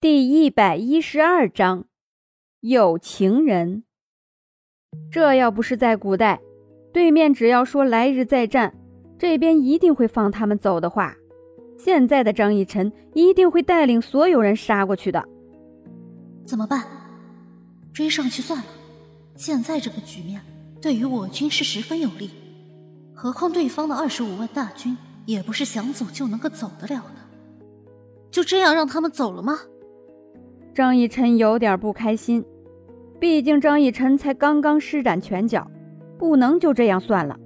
第一百一十二章，有情人。这要不是在古代，对面只要说来日再战，这边一定会放他们走的话，现在的张逸晨一定会带领所有人杀过去的。怎么办？追上去算了。现在这个局面对于我军是十分有利，何况对方的二十五万大军也不是想走就能够走得了的。就这样让他们走了吗？张逸晨有点不开心，毕竟张逸晨才刚刚施展拳脚，不能就这样算了。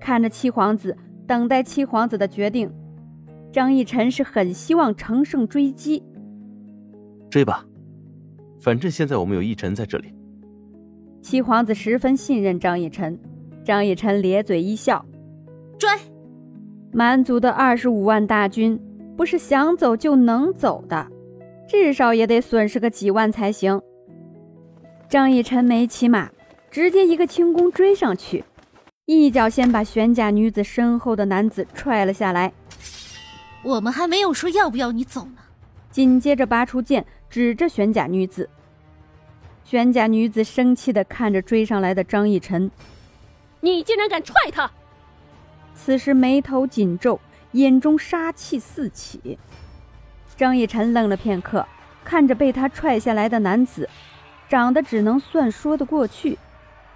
看着七皇子，等待七皇子的决定，张逸晨是很希望乘胜追击。追吧，反正现在我们有逸晨在这里。七皇子十分信任张逸晨，张逸晨咧嘴一笑，追。蛮族的二十五万大军，不是想走就能走的。至少也得损失个几万才行。张逸晨没骑马，直接一个轻功追上去，一脚先把玄甲女子身后的男子踹了下来。我们还没有说要不要你走呢。紧接着拔出剑，指着玄甲女子。玄甲女子生气地看着追上来的张逸晨：“你竟然敢踹他！”此时眉头紧皱，眼中杀气四起。张逸晨愣了片刻，看着被他踹下来的男子，长得只能算说得过去。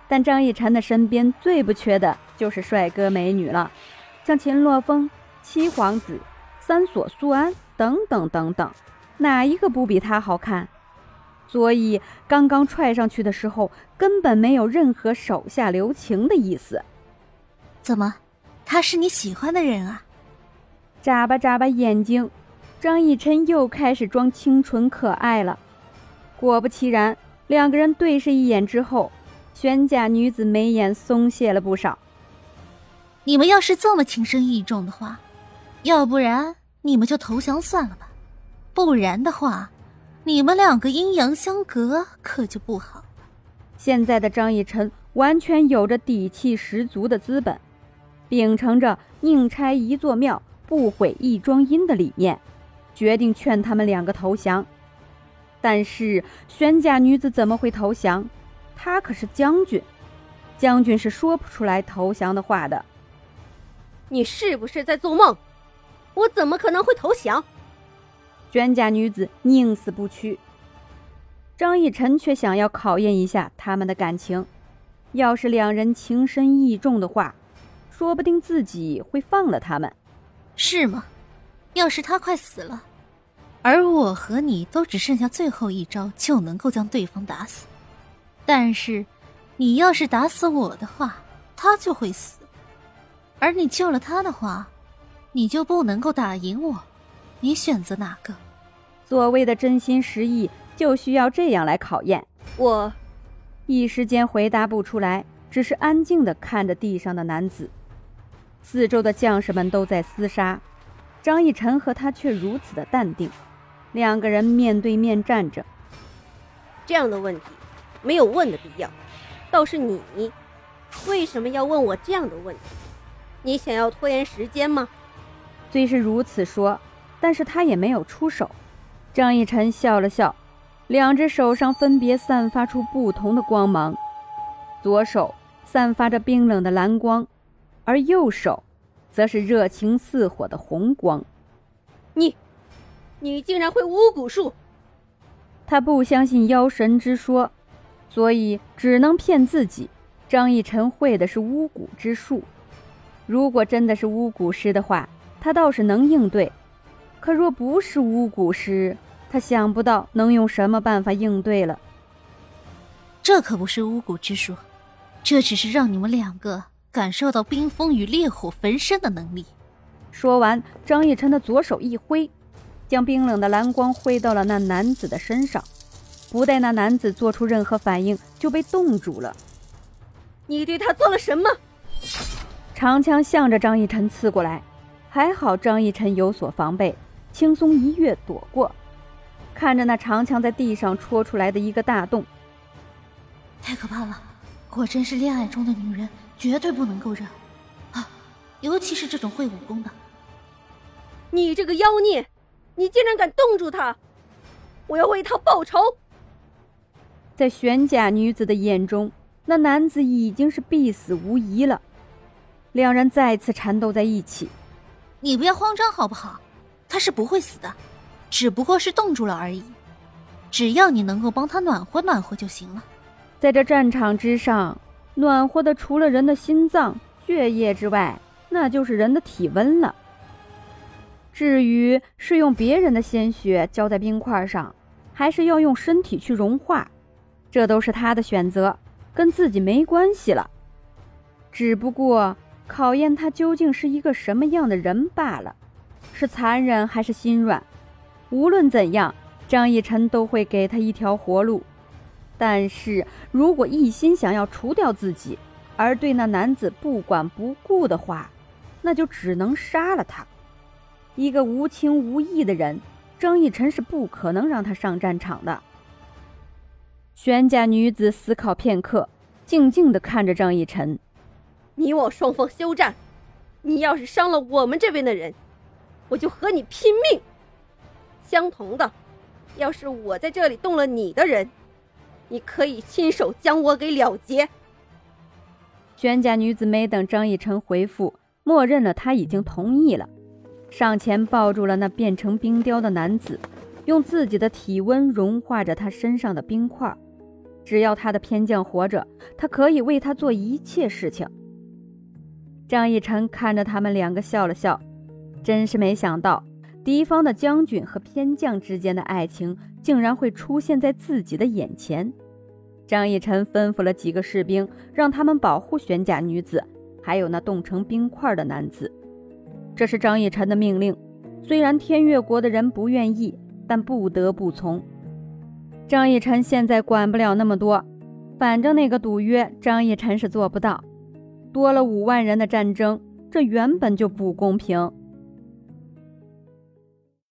但张逸晨的身边最不缺的就是帅哥美女了，像秦洛风、七皇子、三索苏安等等等等，哪一个不比他好看？所以刚刚踹上去的时候，根本没有任何手下留情的意思。怎么，他是你喜欢的人啊？眨巴眨巴眼睛。张逸琛又开始装清纯可爱了，果不其然，两个人对视一眼之后，玄甲女子眉眼松懈了不少。你们要是这么情深意重的话，要不然你们就投降算了吧，不然的话，你们两个阴阳相隔可就不好。现在的张逸琛完全有着底气十足的资本，秉承着宁拆一座庙，不毁一桩姻的理念。决定劝他们两个投降，但是玄甲女子怎么会投降？她可是将军，将军是说不出来投降的话的。你是不是在做梦？我怎么可能会投降？玄甲女子宁死不屈。张逸晨却想要考验一下他们的感情，要是两人情深意重的话，说不定自己会放了他们。是吗？要是他快死了。而我和你都只剩下最后一招就能够将对方打死，但是，你要是打死我的话，他就会死；而你救了他的话，你就不能够打赢我。你选择哪个？所谓的真心实意，就需要这样来考验。我一时间回答不出来，只是安静的看着地上的男子。四周的将士们都在厮杀，张逸晨和他却如此的淡定。两个人面对面站着，这样的问题没有问的必要。倒是你，为什么要问我这样的问题？你想要拖延时间吗？虽是如此说，但是他也没有出手。张逸晨笑了笑，两只手上分别散发出不同的光芒，左手散发着冰冷的蓝光，而右手则是热情似火的红光。你。你竟然会巫蛊术！他不相信妖神之说，所以只能骗自己。张逸晨会的是巫蛊之术，如果真的是巫蛊师的话，他倒是能应对；可若不是巫蛊师，他想不到能用什么办法应对了。这可不是巫蛊之术，这只是让你们两个感受到冰封与烈火焚身的能力。说完，张逸晨的左手一挥。将冰冷的蓝光挥到了那男子的身上，不待那男子做出任何反应，就被冻住了。你对他做了什么？长枪向着张逸晨刺过来，还好张逸晨有所防备，轻松一跃躲过。看着那长枪在地上戳出来的一个大洞，太可怕了！果真是恋爱中的女人，绝对不能够忍啊！尤其是这种会武功的。你这个妖孽！你竟然敢冻住他！我要为他报仇。在玄甲女子的眼中，那男子已经是必死无疑了。两人再次缠斗在一起。你不要慌张好不好？他是不会死的，只不过是冻住了而已。只要你能够帮他暖和暖和就行了。在这战场之上，暖和的除了人的心脏、血液之外，那就是人的体温了。至于是用别人的鲜血浇在冰块上，还是要用身体去融化，这都是他的选择，跟自己没关系了。只不过考验他究竟是一个什么样的人罢了，是残忍还是心软？无论怎样，张逸晨都会给他一条活路。但是如果一心想要除掉自己，而对那男子不管不顾的话，那就只能杀了他。一个无情无义的人，张逸晨是不可能让他上战场的。玄家女子思考片刻，静静地看着张逸晨：“你我双方休战，你要是伤了我们这边的人，我就和你拼命。相同的，要是我在这里动了你的人，你可以亲手将我给了结。”玄家女子没等张逸晨回复，默认了他已经同意了。上前抱住了那变成冰雕的男子，用自己的体温融化着他身上的冰块。只要他的偏将活着，他可以为他做一切事情。张逸晨看着他们两个笑了笑，真是没想到，敌方的将军和偏将之间的爱情竟然会出现在自己的眼前。张逸晨吩咐了几个士兵，让他们保护玄甲女子，还有那冻成冰块的男子。这是张逸晨的命令，虽然天越国的人不愿意，但不得不从。张逸晨现在管不了那么多，反正那个赌约，张逸晨是做不到。多了五万人的战争，这原本就不公平。